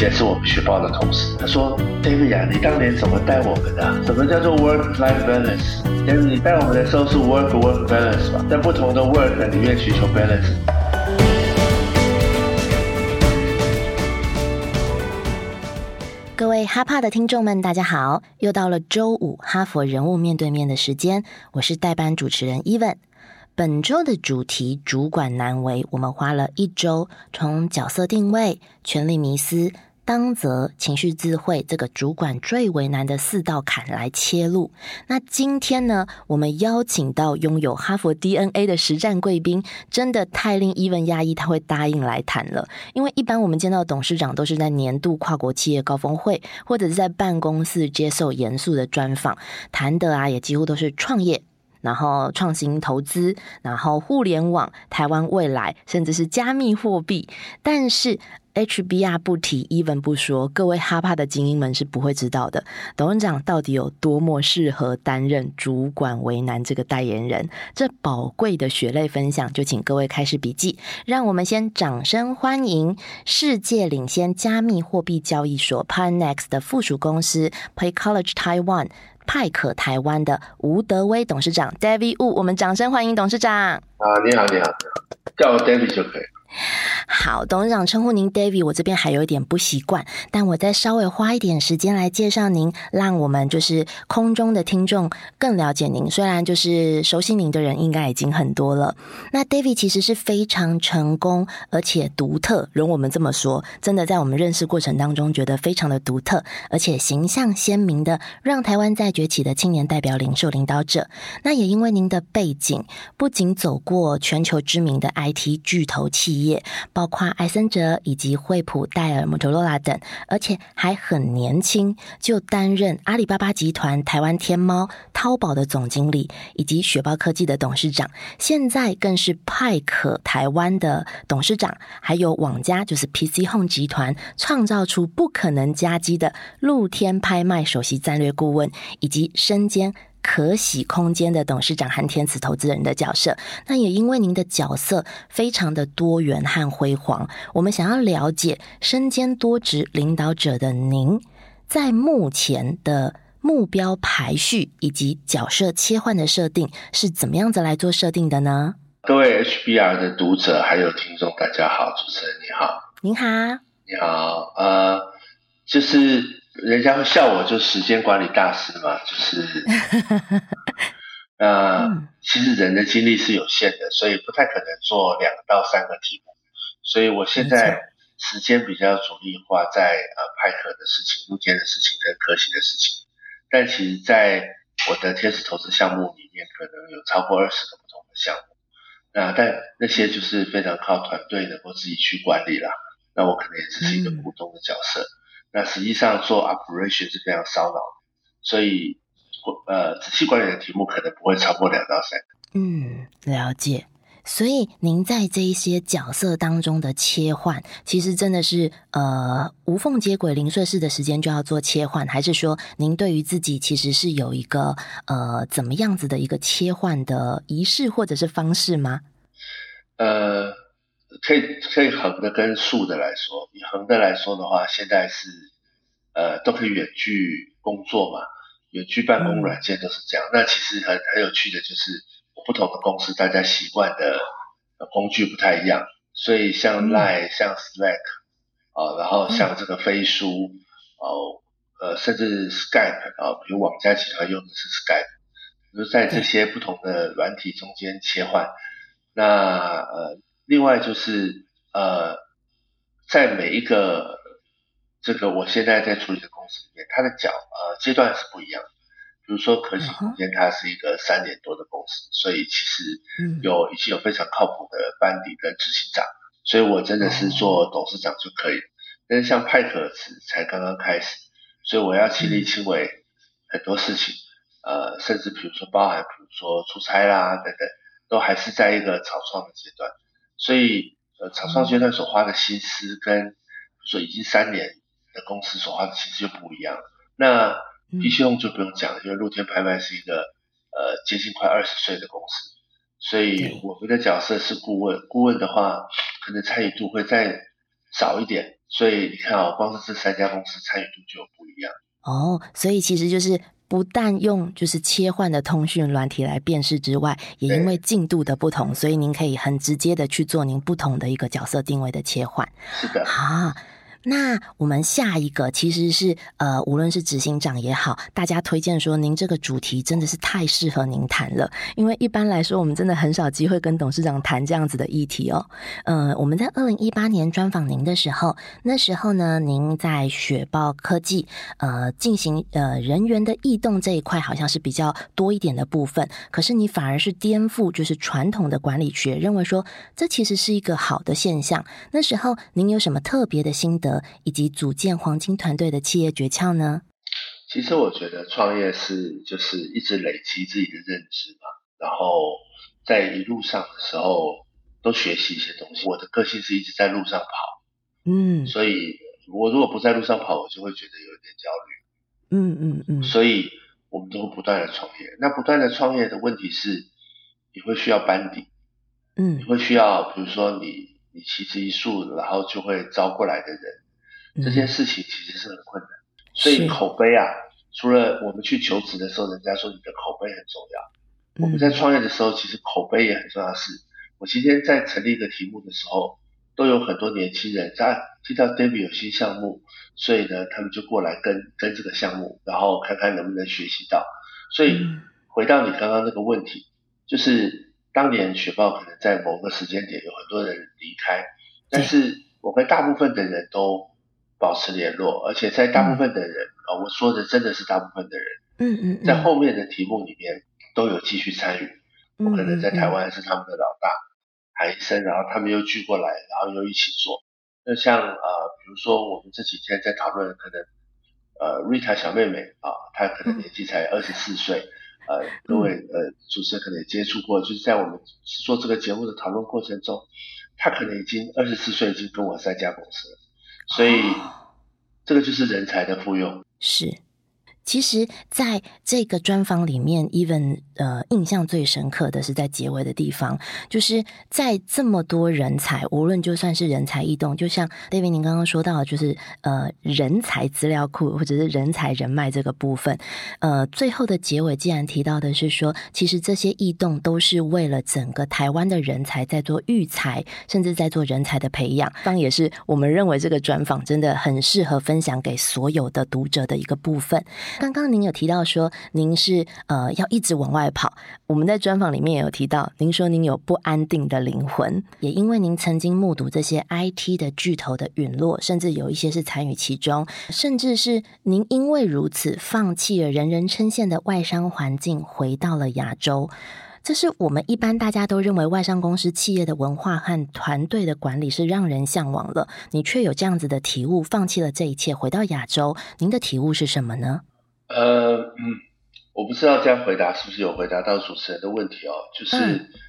也是我们学报的同事。他说：“David 啊，你当年怎么带我们的？什么叫做 work-life balance？David，你带我们的时候是 work-work balance 吧？在不同的 work 里面寻求 balance。”各位哈帕的听众们，大家好！又到了周五哈佛人物面对面的时间，我是代班主持人 Even。本周的主题主管难为，我们花了一周从角色定位、权力迷思、当责、情绪智慧这个主管最为难的四道坎来切入。那今天呢，我们邀请到拥有哈佛 DNA 的实战贵宾，真的太令伊文压抑，他会答应来谈了。因为一般我们见到董事长都是在年度跨国企业高峰会，或者是在办公室接受严肃的专访，谈的啊也几乎都是创业。然后创新投资，然后互联网、台湾未来，甚至是加密货币。但是 HBR 不提，even 不说，各位哈帕的精英们是不会知道的。董事长到底有多么适合担任主管为难这个代言人？这宝贵的血泪分享，就请各位开始笔记。让我们先掌声欢迎世界领先加密货币交易所 Pionex 的附属公司 Pay College Taiwan。派可台湾的吴德威董事长 David Wu，我们掌声欢迎董事长。啊，你好，你好，叫我 David 就可以。好，董事长称呼您 David，我这边还有一点不习惯，但我再稍微花一点时间来介绍您，让我们就是空中的听众更了解您。虽然就是熟悉您的人应该已经很多了，那 David 其实是非常成功而且独特，容我们这么说，真的在我们认识过程当中觉得非常的独特，而且形象鲜明的，让台湾在崛起的青年代表、领袖、领导者。那也因为您的背景，不仅走过全球知名的 IT 巨头企。包括艾森哲以及惠普、戴尔、摩托罗拉等，而且还很年轻就担任阿里巴巴集团、台湾天猫、淘宝的总经理，以及雪豹科技的董事长。现在更是派可台湾的董事长，还有网家就是 PC Home 集团创造出不可能加机的露天拍卖首席战略顾问，以及身兼。可喜空间的董事长和天慈投资人的角色，那也因为您的角色非常的多元和辉煌，我们想要了解身兼多职领导者的您，在目前的目标排序以及角色切换的设定是怎么样子来做设定的呢？各位 HBR 的读者还有听众，大家好，主持人你好，您好，你好，呃，就是。人家会笑我，就时间管理大师嘛，就是，呃，其实人的精力是有限的，所以不太可能做两到三个题目，所以我现在时间比较主力花在呃派克的事情、露天的事情跟可喜的事情，但其实在我的天使投资项目里面，可能有超过二十个不同的项目，那但那些就是非常靠团队能够自己去管理啦，那我可能也只是一个股东的角色。那实际上做 operation 是非常烧脑，所以呃仔细管理的题目可能不会超过两到三个。嗯，了解。所以您在这一些角色当中的切换，其实真的是呃无缝接轨、零碎式的时间就要做切换，还是说您对于自己其实是有一个呃怎么样子的一个切换的仪式或者是方式吗？呃。可以可以横的跟竖的来说，以横的来说的话，现在是呃都可以远距工作嘛，远距办公软件都是这样。那其实很很有趣的就是，不同的公司大家习惯的工具不太一样，所以像 Line、像 Slack 啊，然后像这个飞书哦，呃，甚至 Skype 啊，比如网家集团用的是 Skype，就是在这些不同的软体中间切换，那呃。另外就是呃，在每一个这个我现在在处理的公司里面，它的角呃阶段是不一样。比如说可喜空间，它是一个三年多的公司，所以其实有已经有非常靠谱的班底跟执行长，所以我真的是做董事长就可以。但是像派可茨才刚刚开始，所以我要亲力亲为很多事情，呃，甚至比如说包含比如说出差啦等等，都还是在一个草创的阶段。所以，呃，厂商阶段所花的心思，跟说已经三年的公司所花的心思就不一样。那 PC Home 就不用讲了，因为露天拍卖是一个呃接近快二十岁的公司，所以我们的角色是顾问。顾问的话，可能参与度会再少一点。所以你看啊，光是这三家公司参与度就不一样。哦，所以其实就是不但用就是切换的通讯软体来辨识之外，也因为进度的不同，所以您可以很直接的去做您不同的一个角色定位的切换。是的，啊。那我们下一个其实是呃，无论是执行长也好，大家推荐说您这个主题真的是太适合您谈了，因为一般来说我们真的很少机会跟董事长谈这样子的议题哦。呃，我们在二零一八年专访您的时候，那时候呢，您在雪豹科技呃进行呃人员的异动这一块好像是比较多一点的部分，可是你反而是颠覆就是传统的管理学，认为说这其实是一个好的现象。那时候您有什么特别的心得？以及组建黄金团队的企业诀窍呢？其实我觉得创业是就是一直累积自己的认知嘛，然后在一路上的时候都学习一些东西。我的个性是一直在路上跑，嗯，所以我如果不在路上跑，我就会觉得有点焦虑。嗯嗯嗯，所以我们都会不断的创业。那不断的创业的问题是，你会需要班底，嗯，你会需要比如说你你旗帜一树，然后就会招过来的人。这件事情其实是很困难，所以口碑啊，除了我们去求职的时候，人家说你的口碑很重要，我们在创业的时候，其实口碑也很重要。是我今天在成立一个题目的时候，都有很多年轻人在听到 David 有新项目，所以呢，他们就过来跟跟这个项目，然后看看能不能学习到。所以回到你刚刚那个问题，就是当年雪豹可能在某个时间点有很多人离开，但是我跟大部分的人都。保持联络，而且在大部分的人啊，我说的真的是大部分的人，嗯嗯，在后面的题目里面都有继续参与。我可能在台湾是他们的老大，韩医生，然后他们又聚过来，然后又一起做。那像呃，比如说我们这几天在讨论，可能呃瑞塔小妹妹啊，她可能年纪才二十四岁，呃，各位呃主持人可能也接触过，就是在我们做这个节目的讨论过程中，她可能已经二十四岁，已经跟我三家公司了。所以，这个就是人才的复用。是。其实，在这个专访里面，even 呃，印象最深刻的是在结尾的地方，就是在这么多人才，无论就算是人才异动，就像 David 您刚刚说到，就是呃，人才资料库或者是人才人脉这个部分，呃，最后的结尾既然提到的是说，其实这些异动都是为了整个台湾的人才在做育才，甚至在做人才的培养，当也是我们认为这个专访真的很适合分享给所有的读者的一个部分。刚刚您有提到说，您是呃要一直往外跑。我们在专访里面也有提到，您说您有不安定的灵魂，也因为您曾经目睹这些 IT 的巨头的陨落，甚至有一些是参与其中，甚至是您因为如此放弃了人人称羡的外商环境，回到了亚洲。这是我们一般大家都认为外商公司企业的文化和团队的管理是让人向往了，你却有这样子的体悟，放弃了这一切，回到亚洲。您的体悟是什么呢？呃嗯，我不知道这样回答是不是有回答到主持人的问题哦，就是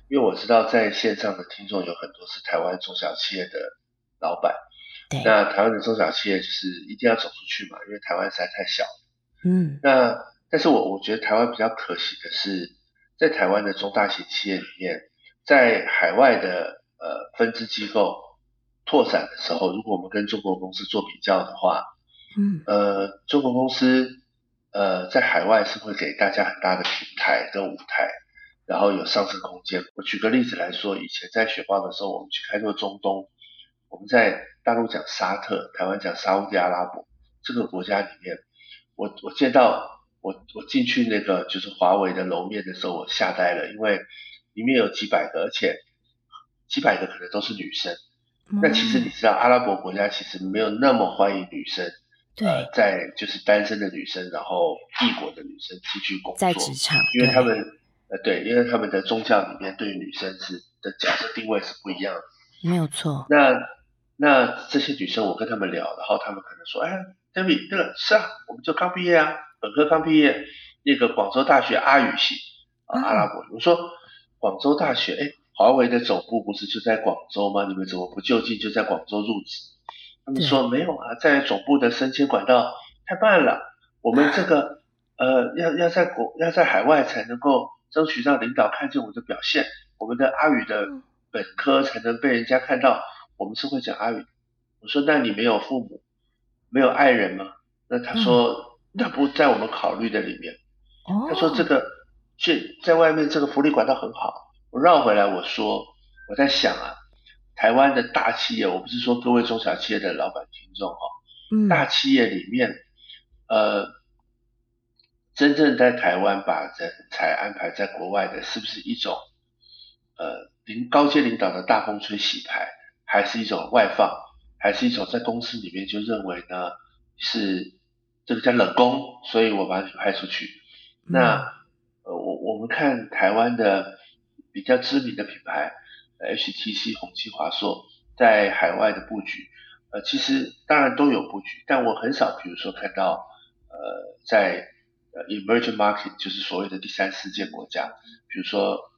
因为我知道在线上的听众有很多是台湾中小企业的老板，对，那台湾的中小企业就是一定要走出去嘛，因为台湾实在太小，嗯，那但是我我觉得台湾比较可惜的是，在台湾的中大型企业里面，在海外的呃分支机构拓展的时候，如果我们跟中国公司做比较的话，嗯，呃，中国公司。呃，在海外是会给大家很大的平台跟舞台，然后有上升空间。我举个例子来说，以前在雪豹的时候，我们去开拓中东，我们在大陆讲沙特，台湾讲沙特阿拉伯这个国家里面，我我见到我我进去那个就是华为的楼面的时候，我吓呆了，因为里面有几百个，而且几百个可能都是女生。那其实你知道，阿拉伯国家其实没有那么欢迎女生。对，在就是单身的女生，然后异国的女生出去工作，在职场，因为他们呃对，因为他们的宗教里面对女生是的角色定位是不一样的，没有错。那那这些女生我跟他们聊，然后他们可能说，哎，David，那个是啊，我们就刚毕业啊，本科刚毕业，那个广州大学阿语系啊，阿拉伯。我说广州大学，哎，华为的总部不是就在广州吗？你们怎么不就近就在广州入职？他们说没有啊，在总部的升迁管道太慢了，我们这个 呃要要在国要在海外才能够争取让领导看见我们的表现，我们的阿语的本科才能被人家看到，我们是会讲阿语。我说那你没有父母，没有爱人吗？那他说那不在我们考虑的里面。他说这个去在外面这个福利管道很好。我绕回来我说我在想啊，台湾的大企业，我不是说各位中小企业的老板听众哈，大企业里面呃，真正在台湾把人才安排在国外的，是不是一种呃领高阶领导的大风吹洗牌，还是一种外放，还是一种在公司里面就认为呢是这个叫冷宫，所以我把你派出去。那呃，我我们看台湾的比较知名的品牌，HTC、宏基、华硕在海外的布局，呃，其实当然都有布局，但我很少，比如说看到呃，在呃 emerging market，就是所谓的第三世界国家，比如说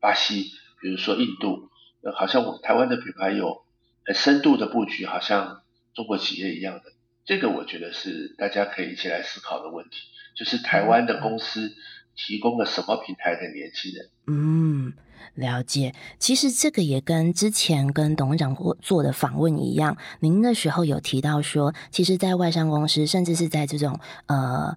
巴西，比如说印度，呃，好像我台湾的品牌有很深度的布局，好像中国企业一样的，这个我觉得是大家可以一起来思考的问题。就是台湾的公司提供了什么平台的年轻人？嗯，了解。其实这个也跟之前跟董事长做的访问一样，您那时候有提到说，其实，在外商公司，甚至是在这种呃。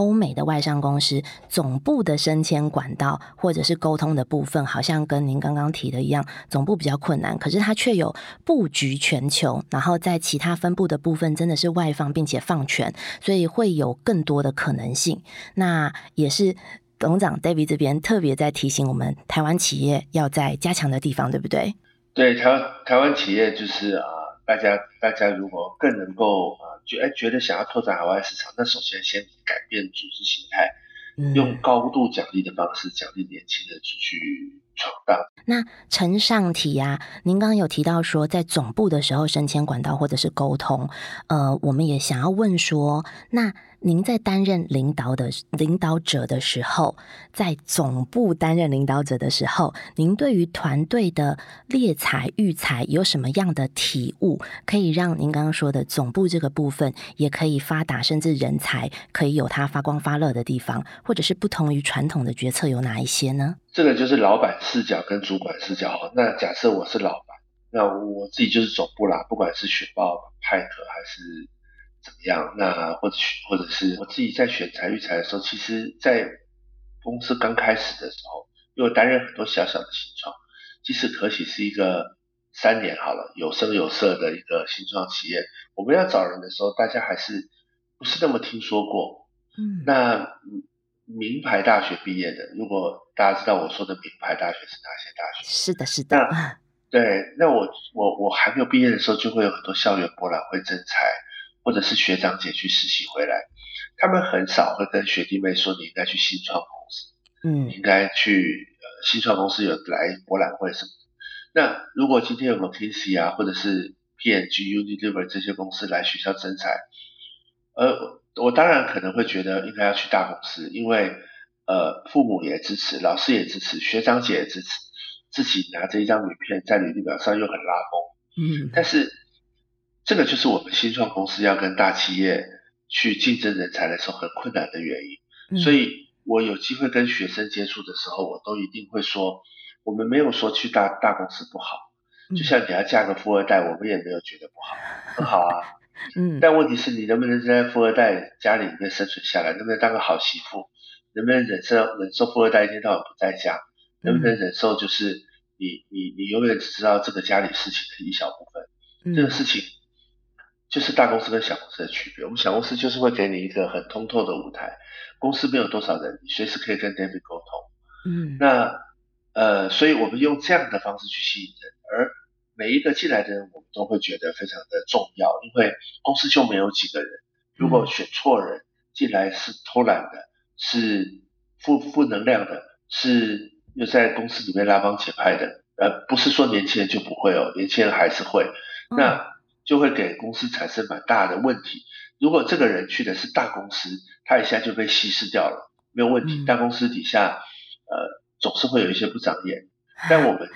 欧美的外商公司总部的升迁管道或者是沟通的部分，好像跟您刚刚提的一样，总部比较困难，可是它却有布局全球，然后在其他分布的部分真的是外放并且放权，所以会有更多的可能性。那也是董事长 David 这边特别在提醒我们，台湾企业要在加强的地方，对不对？对，台湾台湾企业就是啊，大家大家如果更能够。觉哎，觉得想要拓展海外市场，那首先先改变组织形态，用高度奖励的方式奖励年轻人出去闯荡。那陈上题呀，您刚刚有提到说，在总部的时候升迁管道或者是沟通，呃，我们也想要问说，那。您在担任领导的领导者的时候，在总部担任领导者的时候，您对于团队的猎才育才有什么样的体悟，可以让您刚刚说的总部这个部分也可以发达，甚至人才可以有它发光发热的地方，或者是不同于传统的决策有哪一些呢？这个就是老板视角跟主管视角。那假设我是老板，那我自己就是总部啦，不管是雪豹、派克还是。怎么样？那或者或者是我自己在选材育才的时候，其实，在公司刚开始的时候，因为担任很多小小的新创，即使可喜是一个三年好了有声有色的一个新创企业，我们要找人的时候，大家还是不是那么听说过。嗯，那名牌大学毕业的，如果大家知道我说的名牌大学是哪些大学？是的，是的。那 对，那我我我还没有毕业的时候，就会有很多校园博览会征才。或者是学长姐去实习回来，他们很少会跟学弟妹说你应该去新创公司，嗯，应该去呃新创公司有来博览会什么。那如果今天有 McKinsey 啊，或者是 P&G、Unilever 这些公司来学校征才，呃，我当然可能会觉得应该要去大公司，因为呃父母也支持，老师也支持，学长姐也支持，自己拿着一张名片在履历表上又很拉风，嗯，但是。这个就是我们新创公司要跟大企业去竞争人才的时候很困难的原因。所以我有机会跟学生接触的时候，我都一定会说，我们没有说去大大公司不好。就像你要嫁个富二代，我们也没有觉得不好，很好啊。嗯。但问题是你能不能在富二代家里面生存下来？能不能当个好媳妇？能不能忍受忍受富二代一天到晚不在家？能不能忍受就是你你你永远只知道这个家里事情的一小部分？这个事情。就是大公司跟小公司的区别。我们小公司就是会给你一个很通透的舞台，公司没有多少人，你随时可以跟 David 沟通。嗯，那呃，所以我们用这样的方式去吸引人，而每一个进来的人，我们都会觉得非常的重要，因为公司就没有几个人。如果选错人进来是偷懒的，是负负能量的，是又在公司里面拉帮结派的，呃，不是说年轻人就不会哦，年轻人还是会。那就会给公司产生蛮大的问题。如果这个人去的是大公司，他一下就被稀释掉了，没有问题。大公司底下，呃，总是会有一些不长眼。但我们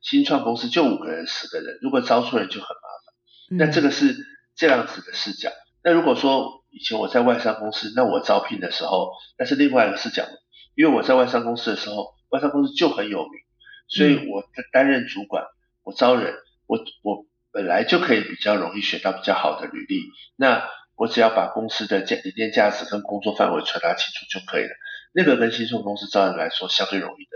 新创公司就五个人、十个人，如果招错人就很麻烦。那这个是这样子的视角。那如果说以前我在外商公司，那我招聘的时候，那是另外一个视角。因为我在外商公司的时候，外商公司就很有名，所以我担任主管，我招人，我我。本来就可以比较容易选到比较好的履历。那我只要把公司的价理念价值跟工作范围传达清楚就可以了。那个跟新创公司招人来说相对容易的。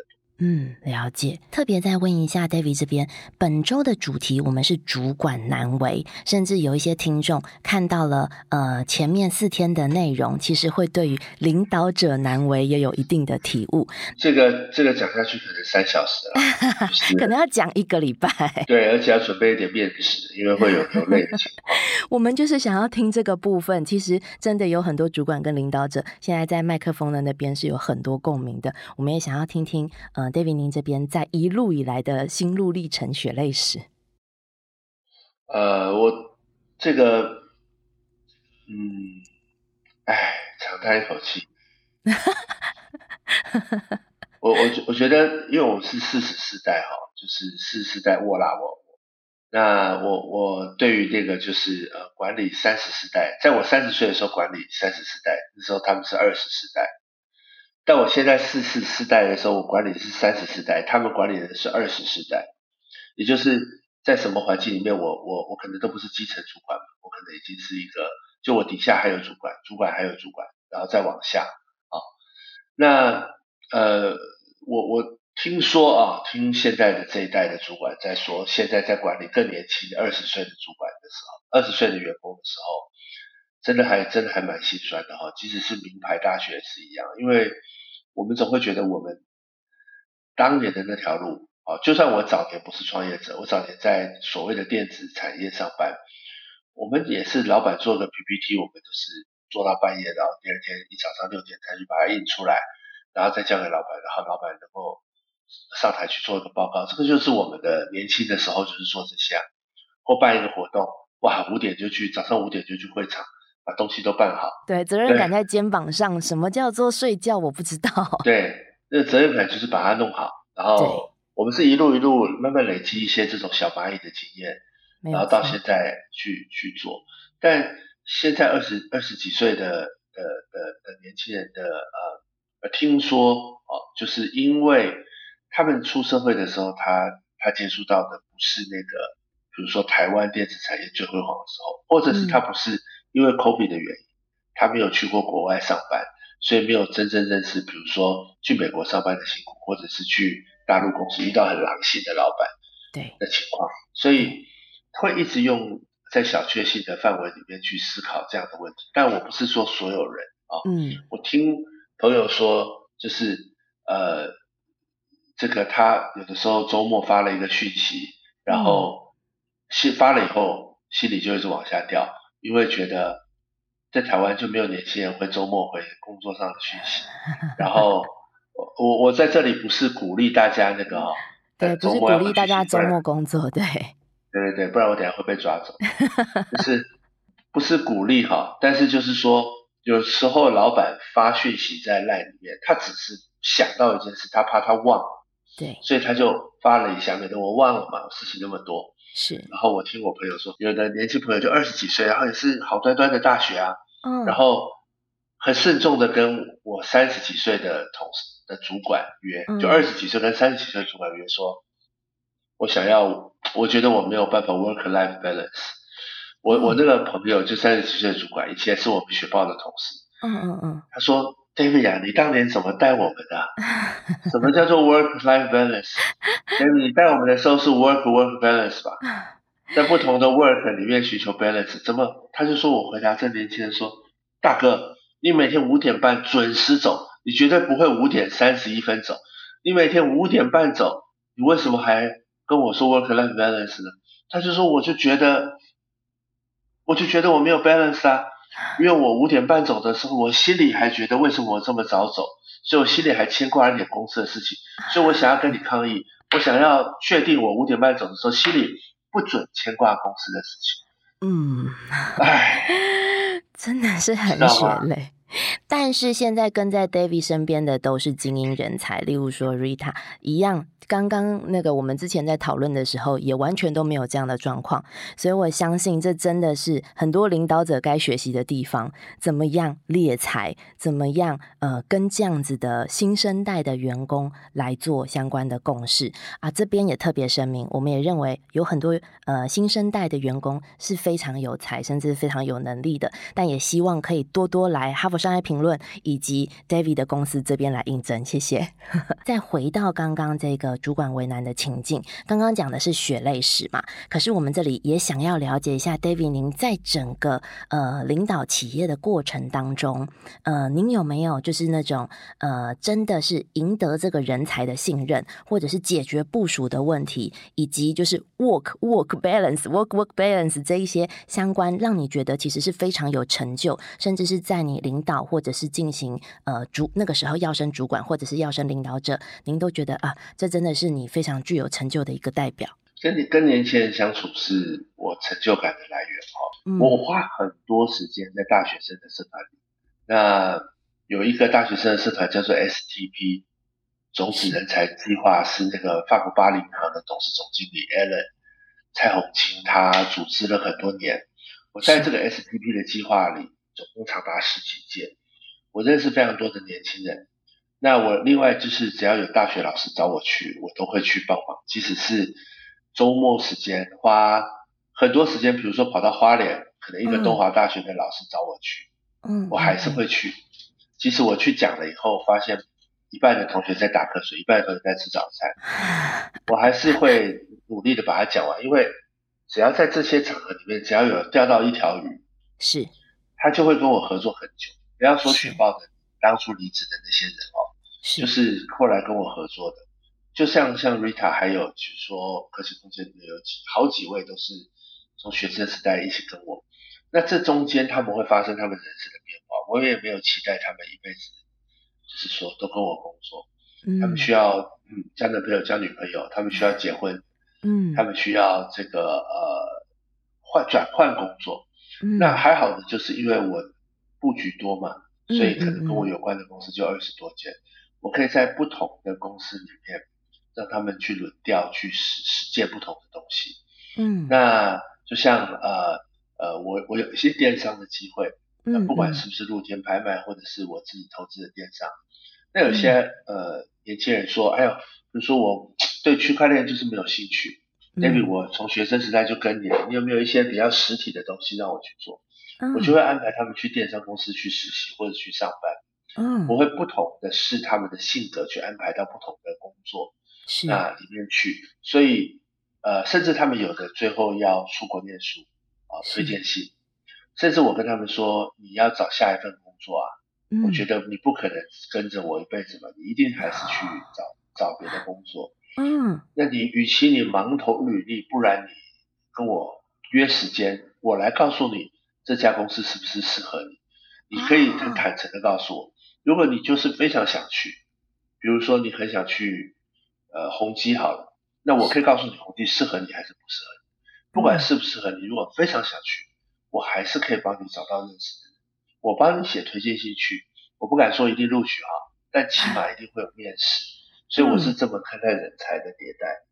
嗯，了解。特别再问一下，David 这边本周的主题，我们是主管难为，甚至有一些听众看到了，呃，前面四天的内容，其实会对于领导者难为也有一定的体悟。这个这个讲下去可能三小时了，可能要讲一个礼拜。对，而且要准备一点面食，因为会有流泪的情况。我们就是想要听这个部分，其实真的有很多主管跟领导者现在在麦克风的那边是有很多共鸣的，我们也想要听听，呃。David，您这边在一路以来的心路历程、血泪史。呃，我这个，嗯，哎，长叹一口气。我我我觉得，因为我是四十四代哈，就是四十四代沃拉沃。那我我对于这个就是呃管理三十四代，在我三十岁的时候管理三十四代，那时候他们是二十四代。但我现在四四四代的时候，我管理的是三十四代，他们管理的是二十四代，也就是在什么环境里面，我我我可能都不是基层主管，我可能已经是一个，就我底下还有主管，主管还有主管，然后再往下啊。那呃，我我听说啊，听现在的这一代的主管在说，现在在管理更年轻的二十岁的主管的时候，二十岁的员工的时候。真的还真的还蛮心酸的哈，即使是名牌大学是一样，因为我们总会觉得我们当年的那条路啊，就算我早年不是创业者，我早年在所谓的电子产业上班，我们也是老板做个 PPT，我们都是做到半夜，然后第二天一早上六点才去把它印出来，然后再交给老板，然后老板能够上台去做一个报告，这个就是我们的年轻的时候就是做这些，或办一个活动，哇，五点就去，早上五点就去会场。把东西都办好，对，责任感在肩膀上。什么叫做睡觉？我不知道。对，那责任感就是把它弄好。然后我们是一路一路慢慢累积一些这种小蚂蚁的经验，然后到现在去去做。但现在二十二十几岁的的的的年轻人的呃，听说哦，就是因为他们出社会的时候，他他接触到的不是那个，比如说台湾电子产业最辉煌的时候，或者是他不是。因为 COVID 的原因，他没有去过国外上班，所以没有真正认识，比如说去美国上班的辛苦，或者是去大陆公司遇到很狼性的老板，对的情况，所以会一直用在小确幸的范围里面去思考这样的问题。但我不是说所有人啊，嗯，我听朋友说，就是呃，这个他有的时候周末发了一个讯息，然后心发了以后，心里就一直往下掉。因为觉得在台湾就没有年轻人会周末回工作上的讯息，然后我我我在这里不是鼓励大家那个，对，不是鼓励大家周末工作，对，对对对，不然我等下会被抓走，就是不是鼓励哈，但是就是说有时候老板发讯息在赖里面，他只是想到一件事，他怕他忘，对，所以他就发了一下，免得我忘了嘛，事情那么多。是，然后我听我朋友说，有的年轻朋友就二十几岁，然后也是好端端的大学啊，嗯，然后很慎重的跟我三十几岁的同事的主管约，就二十几岁跟三十几岁主管约说，我想要，我觉得我没有办法 work life balance，我我那个朋友就三十几岁的主管，以前是我们学报的同事，嗯嗯嗯，他说。David 呀，你当年怎么带我们的？什么叫做 work-life balance？David，你带我们的时候是 work-work balance 吧？在不同的 work 里面寻求 balance，怎么？他就说我回答这年轻人说：“大哥，你每天五点半准时走，你绝对不会五点三十一分走。你每天五点半走，你为什么还跟我说 work-life balance 呢？”他就说：“我就觉得，我就觉得我没有 balance 啊。”因为我五点半走的时候，我心里还觉得为什么我这么早走，所以我心里还牵挂一点公司的事情，所以我想要跟你抗议，我想要确定我五点半走的时候，心里不准牵挂公司的事情。嗯，唉，真的是很血泪。但是现在跟在 David 身边的都是精英人才，例如说 Rita 一样。刚刚那个我们之前在讨论的时候，也完全都没有这样的状况，所以我相信这真的是很多领导者该学习的地方。怎么样猎才？怎么样呃，跟这样子的新生代的员工来做相关的共识啊？这边也特别声明，我们也认为有很多呃新生代的员工是非常有才，甚至非常有能力的，但也希望可以多多来哈佛商业评论以及 David 的公司这边来应征。谢谢。再回到刚刚这个。主管为难的情境，刚刚讲的是血泪史嘛？可是我们这里也想要了解一下，David，您在整个呃领导企业的过程当中，呃，您有没有就是那种呃，真的是赢得这个人才的信任，或者是解决部署的问题，以及就是 work work balance work work balance 这一些相关，让你觉得其实是非常有成就，甚至是在你领导或者是进行呃主那个时候要升主管或者是要升领导者，您都觉得啊，这真。的是你非常具有成就的一个代表。跟你跟年轻人相处是我成就感的来源哦。我花很多时间在大学生的社团里。那有一个大学生的社团叫做 STP 种子人才计划，是那个法国巴黎银行的董事总经理 Alan 蔡宏清他组织了很多年。我在这个 STP 的计划里，总共长达十几届。我认识非常多的年轻人。那我另外就是只要有大学老师找我去，我都会去帮忙，即使是周末时间花很多时间，比如说跑到花莲，可能一个东华大学的老师找我去，嗯，我还是会去。即使我去讲了以后，发现一半的同学在打瞌睡，一半的同学在吃早餐，我还是会努力的把它讲完，因为只要在这些场合里面，只要有钓到一条鱼，是，他就会跟我合作很久。不要说雪豹的当初离职的那些人哦。就是后来跟我合作的，就像像 Rita，还有就是说科技空间里面有几好几位都是从学生时代一起跟我，那这中间他们会发生他们人生的变化，我也没有期待他们一辈子就是说都跟我工作，他们需要嗯交男朋友交女朋友，他们需要结婚，嗯，他们需要这个呃换转换工作，那还好的就是因为我布局多嘛，所以可能跟我有关的公司就二十多间。我可以在不同的公司里面让他们去轮调去实实践不同的东西。嗯，那就像呃呃，我我有一些电商的机会，嗯，不管是不是露天拍卖或者是我自己投资的电商，那有些呃年轻人说，哎呦，比如说我对区块链就是没有兴趣，maybe 我从学生时代就跟你，你有没有一些比较实体的东西让我去做？我就会安排他们去电商公司去实习或者去上班。嗯，我会不同的是他们的性格去安排到不同的工作那里面去，所以呃，甚至他们有的最后要出国念书啊，推荐信，甚至我跟他们说你要找下一份工作啊，我觉得你不可能跟着我一辈子嘛，你一定还是去找找别的工作。嗯，那你与其你盲投履历，不然你跟我约时间，我来告诉你这家公司是不是适合你，你可以很坦诚的告诉我。如果你就是非常想去，比如说你很想去呃宏基好了，那我可以告诉你宏基适合你还是不适合你。不管适不适合你，如果非常想去，我还是可以帮你找到认识的人，我帮你写推荐信去。我不敢说一定录取哈，但起码一定会有面试。所以我是这么看待人才的迭代。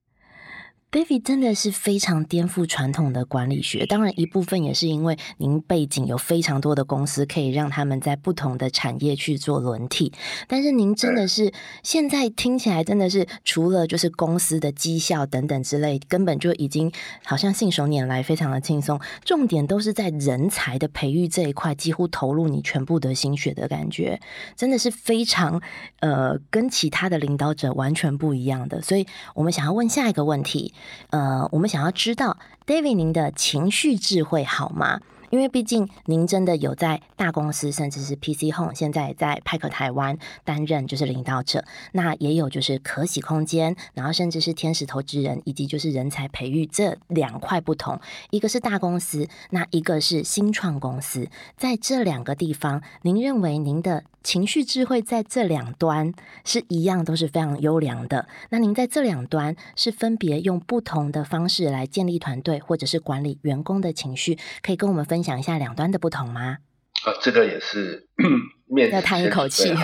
David 真的是非常颠覆传统的管理学，当然一部分也是因为您背景有非常多的公司可以让他们在不同的产业去做轮替。但是您真的是现在听起来真的是除了就是公司的绩效等等之类，根本就已经好像信手拈来，非常的轻松。重点都是在人才的培育这一块，几乎投入你全部的心血的感觉，真的是非常呃跟其他的领导者完全不一样的。所以我们想要问下一个问题。呃，我们想要知道，David，您的情绪智慧好吗？因为毕竟您真的有在大公司，甚至是 PC Home，现在在派克台湾担任就是领导者，那也有就是可喜空间，然后甚至是天使投资人，以及就是人才培育这两块不同，一个是大公司，那一个是新创公司，在这两个地方，您认为您的？情绪智慧在这两端是一样，都是非常优良的。那您在这两端是分别用不同的方式来建立团队，或者是管理员工的情绪，可以跟我们分享一下两端的不同吗？啊，这个也是 面要叹一口气。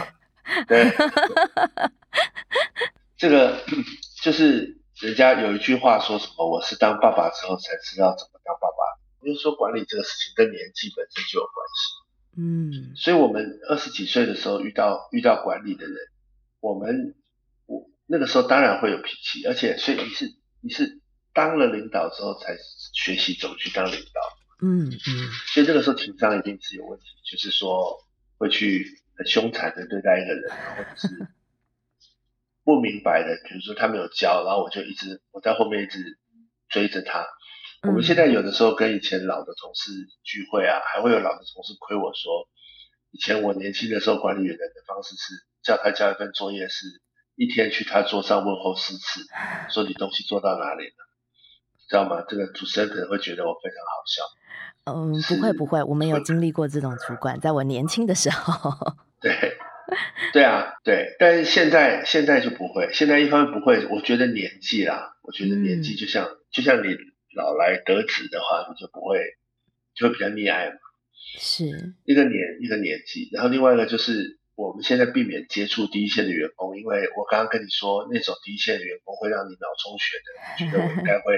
对，这个就是人家有一句话说什么，我是当爸爸之后才知道怎么当爸爸。就是说管理这个事情跟年纪本身就有关系。嗯，所以我们二十几岁的时候遇到遇到管理的人，我们我那个时候当然会有脾气，而且所以你是你是当了领导之后才学习怎么去当领导。嗯嗯，所以这个时候情商一定是有问题，就是说会去很凶残的对待一个人，或者是不明白的，比如说他没有教，然后我就一直我在后面一直追着他。我们现在有的时候跟以前老的同事聚会啊，还会有老的同事亏我说，以前我年轻的时候管理员的方式是叫他交一份作业，是一天去他桌上问候四次，说你东西做到哪里了，知道吗？这个主持人可能会觉得我非常好笑。嗯，不会不会，我没有经历过这种主管，在我年轻的时候。对，对啊，对，但是现在现在就不会，现在一方面不会，我觉得年纪啦，我觉得年纪就像就像你。老来得子的话，你就不会，就会比较溺爱嘛。是一个年一个年纪，然后另外一个就是我们现在避免接触第一线的员工，因为我刚刚跟你说那种第一线的员工会让你脑充血的，觉得我应该会，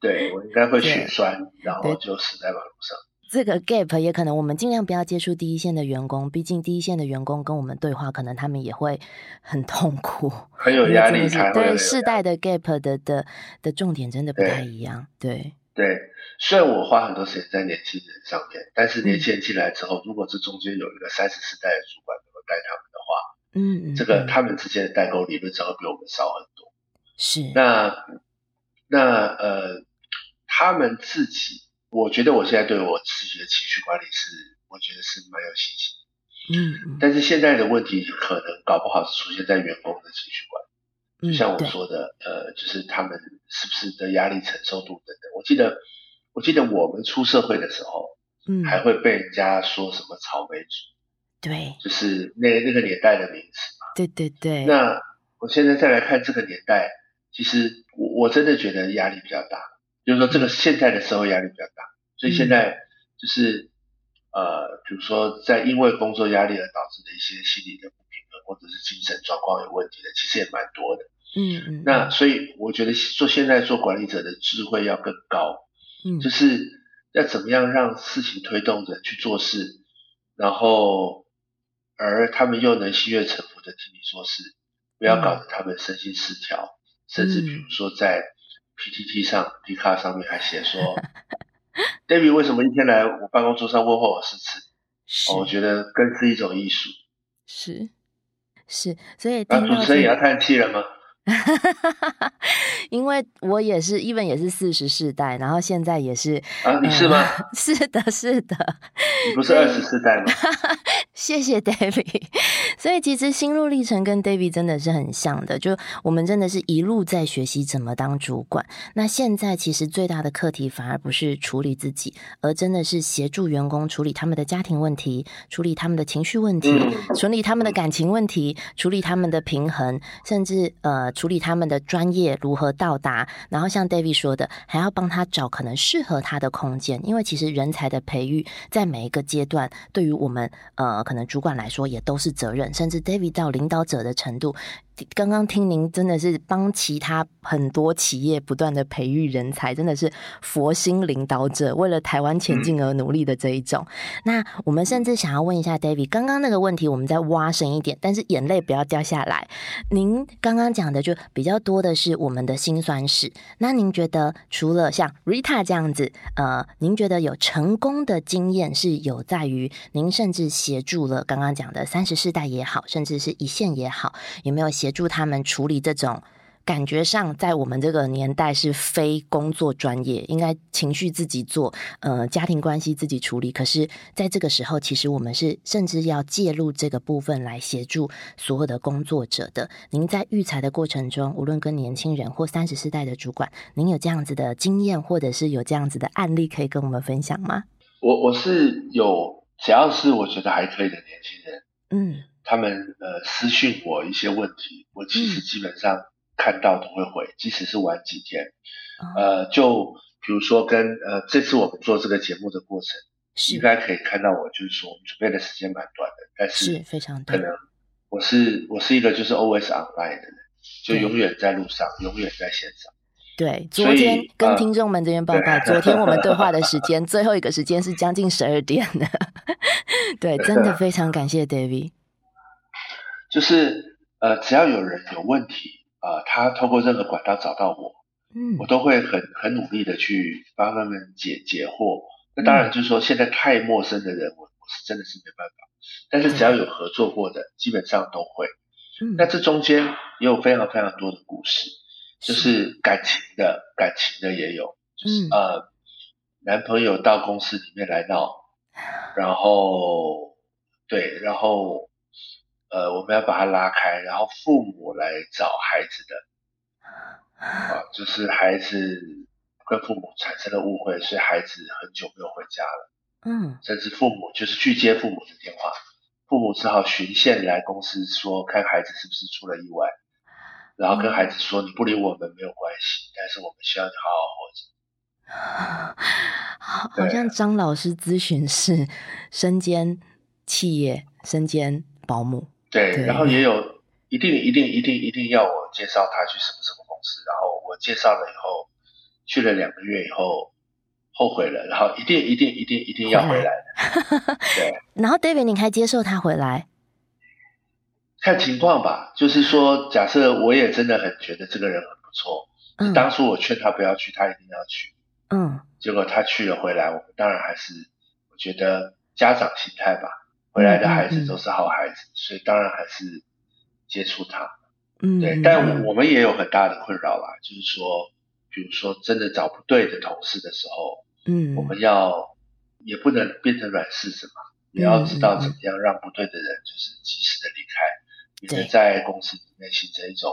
对我应该会血栓，然后就死在马路上。这个 gap 也可能，我们尽量不要接触第一线的员工，毕竟第一线的员工跟我们对话，可能他们也会很痛苦，很有压力才会。对世代的 gap 的的的重点真的不太一样。对对，虽然我花很多时间在年轻人上面，但是年轻人进来之后，如果这中间有一个三十四代的主管能够带他们的话，嗯嗯，这个他们之间的代沟理论上会比我们少很多。是那那呃，他们自己。我觉得我现在对我自己的情绪管理是，我觉得是蛮有信心。嗯，但是现在的问题可能搞不好是出现在员工的情绪管理，就像我说的，呃，就是他们是不是的压力承受度等等。我记得，我记得我们出社会的时候，嗯，还会被人家说什么草莓族，对，就是那那个年代的名词嘛。对对对。那我现在再来看这个年代，其实我我真的觉得压力比较大。就是说，这个现在的社会压力比较大，所以现在就是呃，比如说在因为工作压力而导致的一些心理的不平衡，或者是精神状况有问题的，其实也蛮多的。嗯嗯。那所以我觉得做现在做管理者的智慧要更高，嗯，就是要怎么样让事情推动着去做事，然后而他们又能心悦诚服的听你做事，不要搞得他们身心失调，甚至比如说在。PPT 上，D 卡上面还写说，David 为什么一天来我办公桌上问候我四次？我觉得更是一种艺术。是是，所以啊主持人也要叹气了吗？因为我也是，even 也是四十世代，然后现在也是啊，你是吗？是的，是的，你不是二十世代吗？谢谢 David。所以其实心路历程跟 David 真的是很像的，就我们真的是一路在学习怎么当主管。那现在其实最大的课题反而不是处理自己，而真的是协助员工处理他们的家庭问题，处理他们的情绪问题，处理他们的感情问题，处理他们的平衡，甚至呃。处理他们的专业如何到达，然后像 David 说的，还要帮他找可能适合他的空间，因为其实人才的培育在每一个阶段，对于我们呃可能主管来说也都是责任，甚至 David 到领导者的程度。刚刚听您真的是帮其他很多企业不断的培育人才，真的是佛心领导者，为了台湾前进而努力的这一种。那我们甚至想要问一下 David，刚刚那个问题我们再挖深一点，但是眼泪不要掉下来。您刚刚讲的就比较多的是我们的辛酸史。那您觉得除了像 Rita 这样子，呃，您觉得有成功的经验是有在于您甚至协助了刚刚讲的三十世代也好，甚至是一线也好，有没有？协助他们处理这种感觉上，在我们这个年代是非工作专业，应该情绪自己做，呃，家庭关系自己处理。可是，在这个时候，其实我们是甚至要介入这个部分来协助所有的工作者的。您在育才的过程中，无论跟年轻人或三十四代的主管，您有这样子的经验，或者是有这样子的案例可以跟我们分享吗？我我是有，只要是我觉得还可以的年轻人，嗯。他们呃私讯我一些问题，我其实基本上看到都会回，即使是晚几天。呃，就比如说跟呃这次我们做这个节目的过程，应该可以看到我，就是说我们准备的时间蛮短的，但是非常可能我是我是一个就是 always online 的人，就永远在路上，永远在线上。对，昨天跟听众们这边报告，昨天我们对话的时间 最后一个时间是将近十二点的。对，真的 非常感谢 David。就是呃，只要有人有问题啊，他通过任何管道找到我，嗯，我都会很很努力的去帮他们解解惑。那当然就是说，现在太陌生的人，我我是真的是没办法。但是只要有合作过的，基本上都会。那这中间也有非常非常多的故事。就是感情的，感情的也有，就是呃，男朋友到公司里面来闹，然后对，然后呃，我们要把它拉开，然后父母来找孩子的，啊，就是孩子跟父母产生了误会，所以孩子很久没有回家了，嗯，甚至父母就是去接父母的电话，父母只好循线来公司说，看孩子是不是出了意外。然后跟孩子说：“你不理我们没有关系，但是我们需要你好好活着。”好，好像张老师咨询室身兼企业，身兼保姆。对，然后也有一定一定一定一定要我介绍他去什么什么公司，然后我介绍了以后，去了两个月以后后悔了，然后一定一定一定一定要回来的。对，然后 David，你还接受他回来？看情况吧，就是说，假设我也真的很觉得这个人很不错，嗯，当初我劝他不要去，他一定要去，嗯，结果他去了回来，我们当然还是，我觉得家长心态吧，回来的孩子都是好孩子，所以当然还是接触他，嗯，对，但我们也有很大的困扰啦，就是说，比如说真的找不对的同事的时候，嗯，我们要也不能变成软柿子嘛，也要知道怎么样让不对的人就是及时的离开。也在公司里面形成一种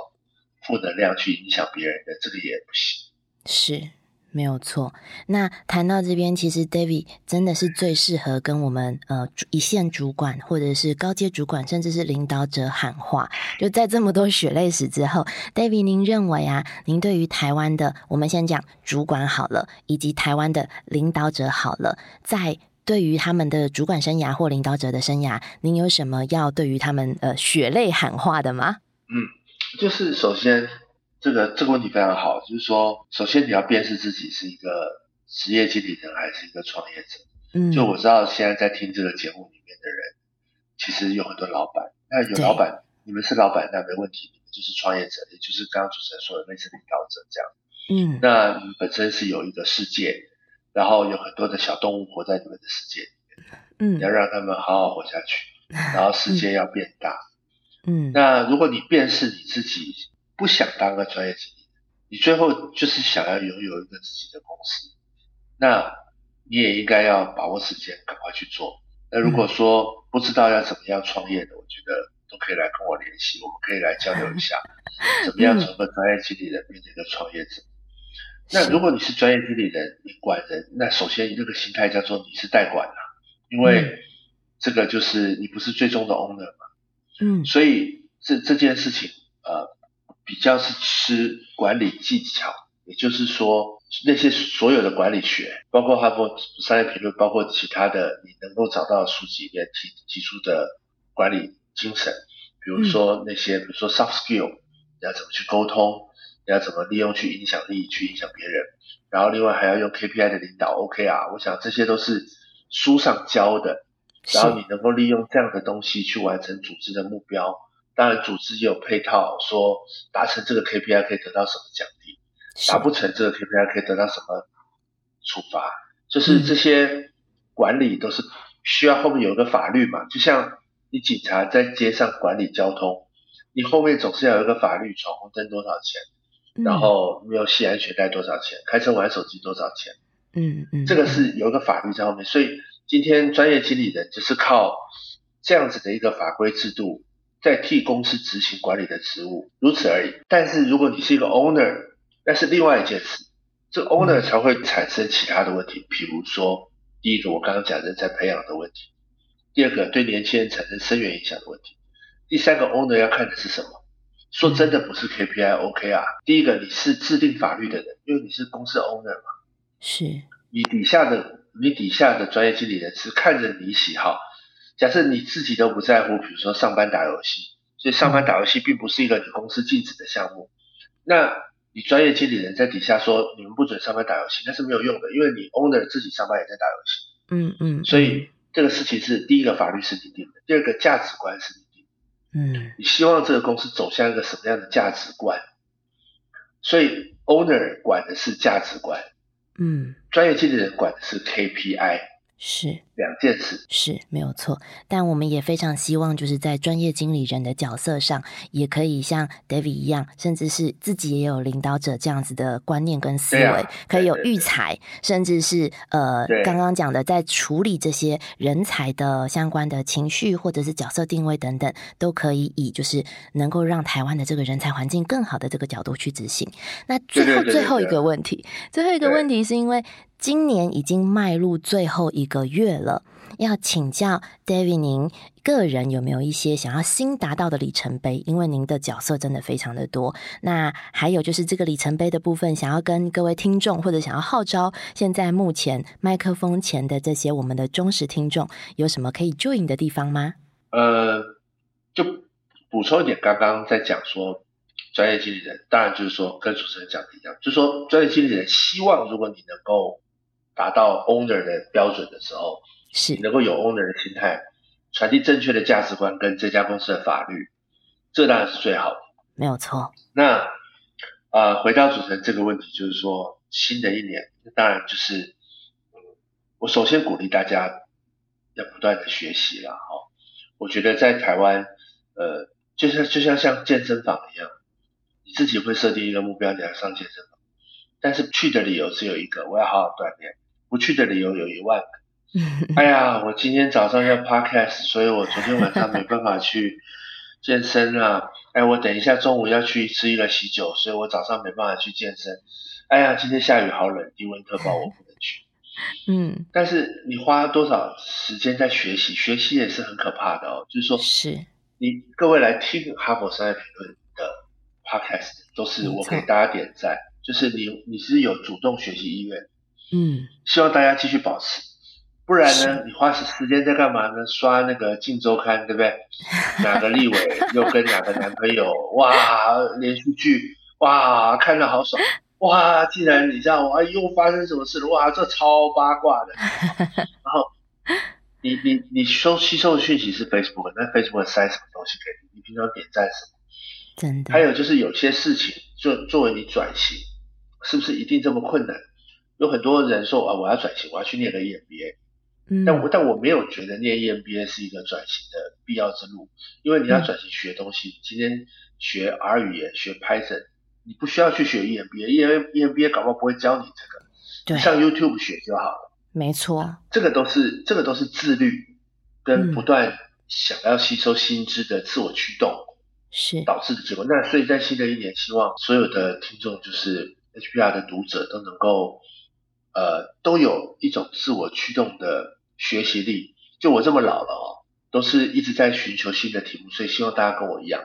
负能量去影响别人的，这个也不行。是没有错。那谈到这边，其实 David 真的是最适合跟我们呃一线主管或者是高阶主管，甚至是领导者喊话。就在这么多血泪史之后，David，您认为啊，您对于台湾的，我们先讲主管好了，以及台湾的领导者好了，在。对于他们的主管生涯或领导者的生涯，您有什么要对于他们呃血泪喊话的吗？嗯，就是首先这个这个问题非常好，就是说首先你要辨识自己是一个职业经理人还是一个创业者。嗯，就我知道现在在听这个节目里面的人，其实有很多老板，那有老板，你们是老板那没问题，你们就是创业者，也就是刚刚主持人说的类似领导者这样。嗯，那你们本身是有一个世界。然后有很多的小动物活在你们的世界里面，嗯，要让他们好好活下去，然后世界要变大，嗯，那如果你辨识你自己不想当个专业经理，你最后就是想要拥有一个自己的公司，那你也应该要把握时间，赶快去做。那如果说不知道要怎么样创业的，我觉得都可以来跟我联系，我们可以来交流一下，怎么样从个专业经理人变成一个创业者。那如果你是专业经理人，你管人，那首先这个心态叫做你是代管啊，因为这个就是你不是最终的 owner 嘛，嗯，所以这这件事情呃比较是吃管理技巧，也就是说那些所有的管理学，包括哈佛商业评论，包括其他的你能够找到的书籍里面提提出的管理精神，比如说那些比如说 soft skill，你要怎么去沟通。你要怎么利用去影响力，去影响别人？然后另外还要用 KPI 的领导，OK 啊？我想这些都是书上教的。然后你能够利用这样的东西去完成组织的目标。当然，组织也有配套，说达成这个 KPI 可以得到什么奖励，达不成这个 KPI 可以得到什么处罚。就是这些管理都是需要后面有一个法律嘛？就像你警察在街上管理交通，你后面总是要有一个法律，闯红灯多少钱？然后没有系安全带多少钱？开车玩手机多少钱？嗯嗯，这个是有一个法律在后面，所以今天专业经理人就是靠这样子的一个法规制度，在替公司执行管理的职务，如此而已。但是如果你是一个 owner，那是另外一件事，这 owner 才会产生其他的问题，比如说第一个我刚刚讲人才培养的问题，第二个对年轻人产生深远影响的问题，第三个 owner 要看的是什么？说真的不是 KPI OK 啊，第一个你是制定法律的人，因为你是公司 owner 嘛，是你底下的你底下的专业经理人是看着你喜好。假设你自己都不在乎，比如说上班打游戏，所以上班打游戏并不是一个你公司禁止的项目。那你专业经理人在底下说你们不准上班打游戏，那是没有用的，因为你 owner 自己上班也在打游戏。嗯嗯。所以这个事情是第一个法律是你定的，第二个价值观是你定的。嗯。你希望这个公司走向一个什么样的价值观？所以 owner 管的是价值观。嗯。专业经理人管的是 KPI。是两件事，是没有错。但我们也非常希望，就是在专业经理人的角色上，也可以像 David 一样，甚至是自己也有领导者这样子的观念跟思维，可以有育才，甚至是呃，刚刚讲的在处理这些人才的相关的情绪或者是角色定位等等，都可以以就是能够让台湾的这个人才环境更好的这个角度去执行。那最后最后一个问题，最后一个问题是因为。今年已经迈入最后一个月了，要请教 David，您个人有没有一些想要新达到的里程碑？因为您的角色真的非常的多。那还有就是这个里程碑的部分，想要跟各位听众或者想要号召现在目前麦克风前的这些我们的忠实听众，有什么可以 join 的地方吗？呃，就补充一点，刚刚在讲说。专业经理人当然就是说跟主持人讲的一样，就是说专业经理人希望如果你能够。达到 owner 的标准的时候，是能够有 owner 的心态，传递正确的价值观跟这家公司的法律，这当然是最好的，没有错。那呃，回到主持人这个问题，就是说新的一年，当然就是，我首先鼓励大家要不断的学习了哈。我觉得在台湾，呃，就像就像像健身房一样，你自己会设定一个目标，你要上健身房，但是去的理由只有一个，我要好好锻炼。不去的理由有一万个。哎呀，我今天早上要 podcast，所以我昨天晚上没办法去健身啊。哎，我等一下中午要去吃一个喜酒，所以我早上没办法去健身。哎呀，今天下雨好冷，低温特报我不能去。嗯，但是你花多少时间在学习？学习也是很可怕的哦。就是说，是你各位来听哈佛商业评论的 podcast，都是我给大家点赞，就是你你是有主动学习意愿。嗯，希望大家继续保持，不然呢，你花时时间在干嘛呢？刷那个《镜周刊》，对不对？哪个立委又跟哪个男朋友？哇，连续剧，哇，看着好爽，哇，竟然你知道，哇，又发生什么事了？哇，这超八卦的。然后，你你你收吸收的讯息是 Facebook，那 Facebook 塞什么东西给你？你平常点赞什么？真的。还有就是有些事情，就作为你转型，是不是一定这么困难？有很多人说啊，我要转型，我要去念个 EMBA，嗯，但我但我没有觉得念 EMBA 是一个转型的必要之路，因为你要转型学东西，今天学 R 语言、学 Python，你不需要去学 EMBA，因为 EMBA 搞不好不会教你这个，对，上 YouTube 学就好了，没错，这个都是这个都是自律跟不断想要吸收新知的自我驱动是。导致的结果。那所以在新的一年，希望所有的听众就是 HBR 的读者都能够。呃，都有一种自我驱动的学习力。就我这么老了哦，都是一直在寻求新的题目，所以希望大家跟我一样。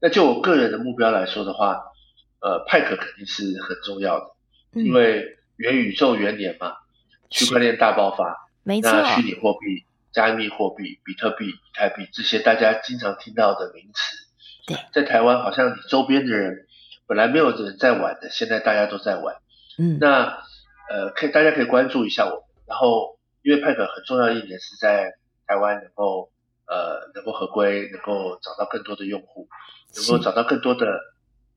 那就我个人的目标来说的话，呃，派克肯定是很重要的，因为元宇宙元年嘛，区块链大爆发，没错，那虚拟货币、加密货币、比特币、以太币这些大家经常听到的名词，对，在台湾好像你周边的人本来没有人在玩的，现在大家都在玩，嗯，那。呃，可以，大家可以关注一下我。然后，因为派克很重要的一点是在台湾能够呃能够合规，能够找到更多的用户，能够找到更多的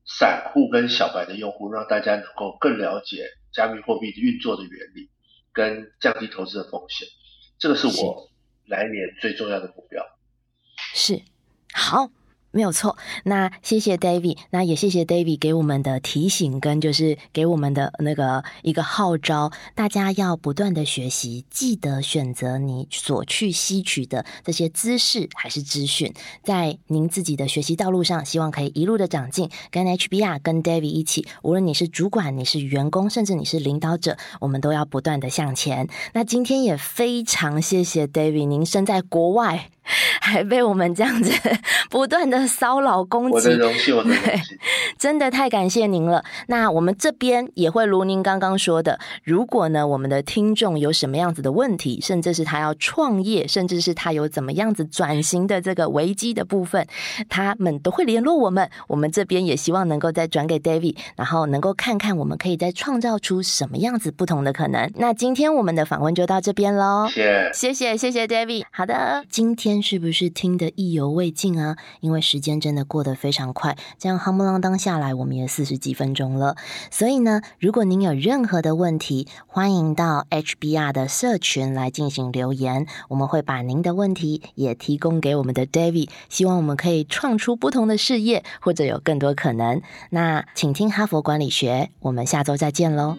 散户跟小白的用户，让大家能够更了解加密货币的运作的原理，跟降低投资的风险。这个是我来年最重要的目标。是，好。没有错，那谢谢 David，那也谢谢 David 给我们的提醒跟就是给我们的那个一个号召，大家要不断的学习，记得选择你所去吸取的这些知识还是资讯，在您自己的学习道路上，希望可以一路的长进，跟 HBR 跟 David 一起，无论你是主管，你是员工，甚至你是领导者，我们都要不断的向前。那今天也非常谢谢 David，您身在国外。还被我们这样子 不断的骚扰攻击。我的荣幸，我的荣幸，真的太感谢您了。那我们这边也会如您刚刚说的，如果呢我们的听众有什么样子的问题，甚至是他要创业，甚至是他有怎么样子转型的这个危机的部分，他们都会联络我们。我们这边也希望能够再转给 David，然后能够看看我们可以再创造出什么样子不同的可能。那今天我们的访问就到这边喽，谢谢谢谢谢 David。好的，今是不是听得意犹未尽啊？因为时间真的过得非常快，这样夯不啷当下来，我们也四十几分钟了。所以呢，如果您有任何的问题，欢迎到 HBR 的社群来进行留言，我们会把您的问题也提供给我们的 David，希望我们可以创出不同的事业，或者有更多可能。那请听哈佛管理学，我们下周再见喽。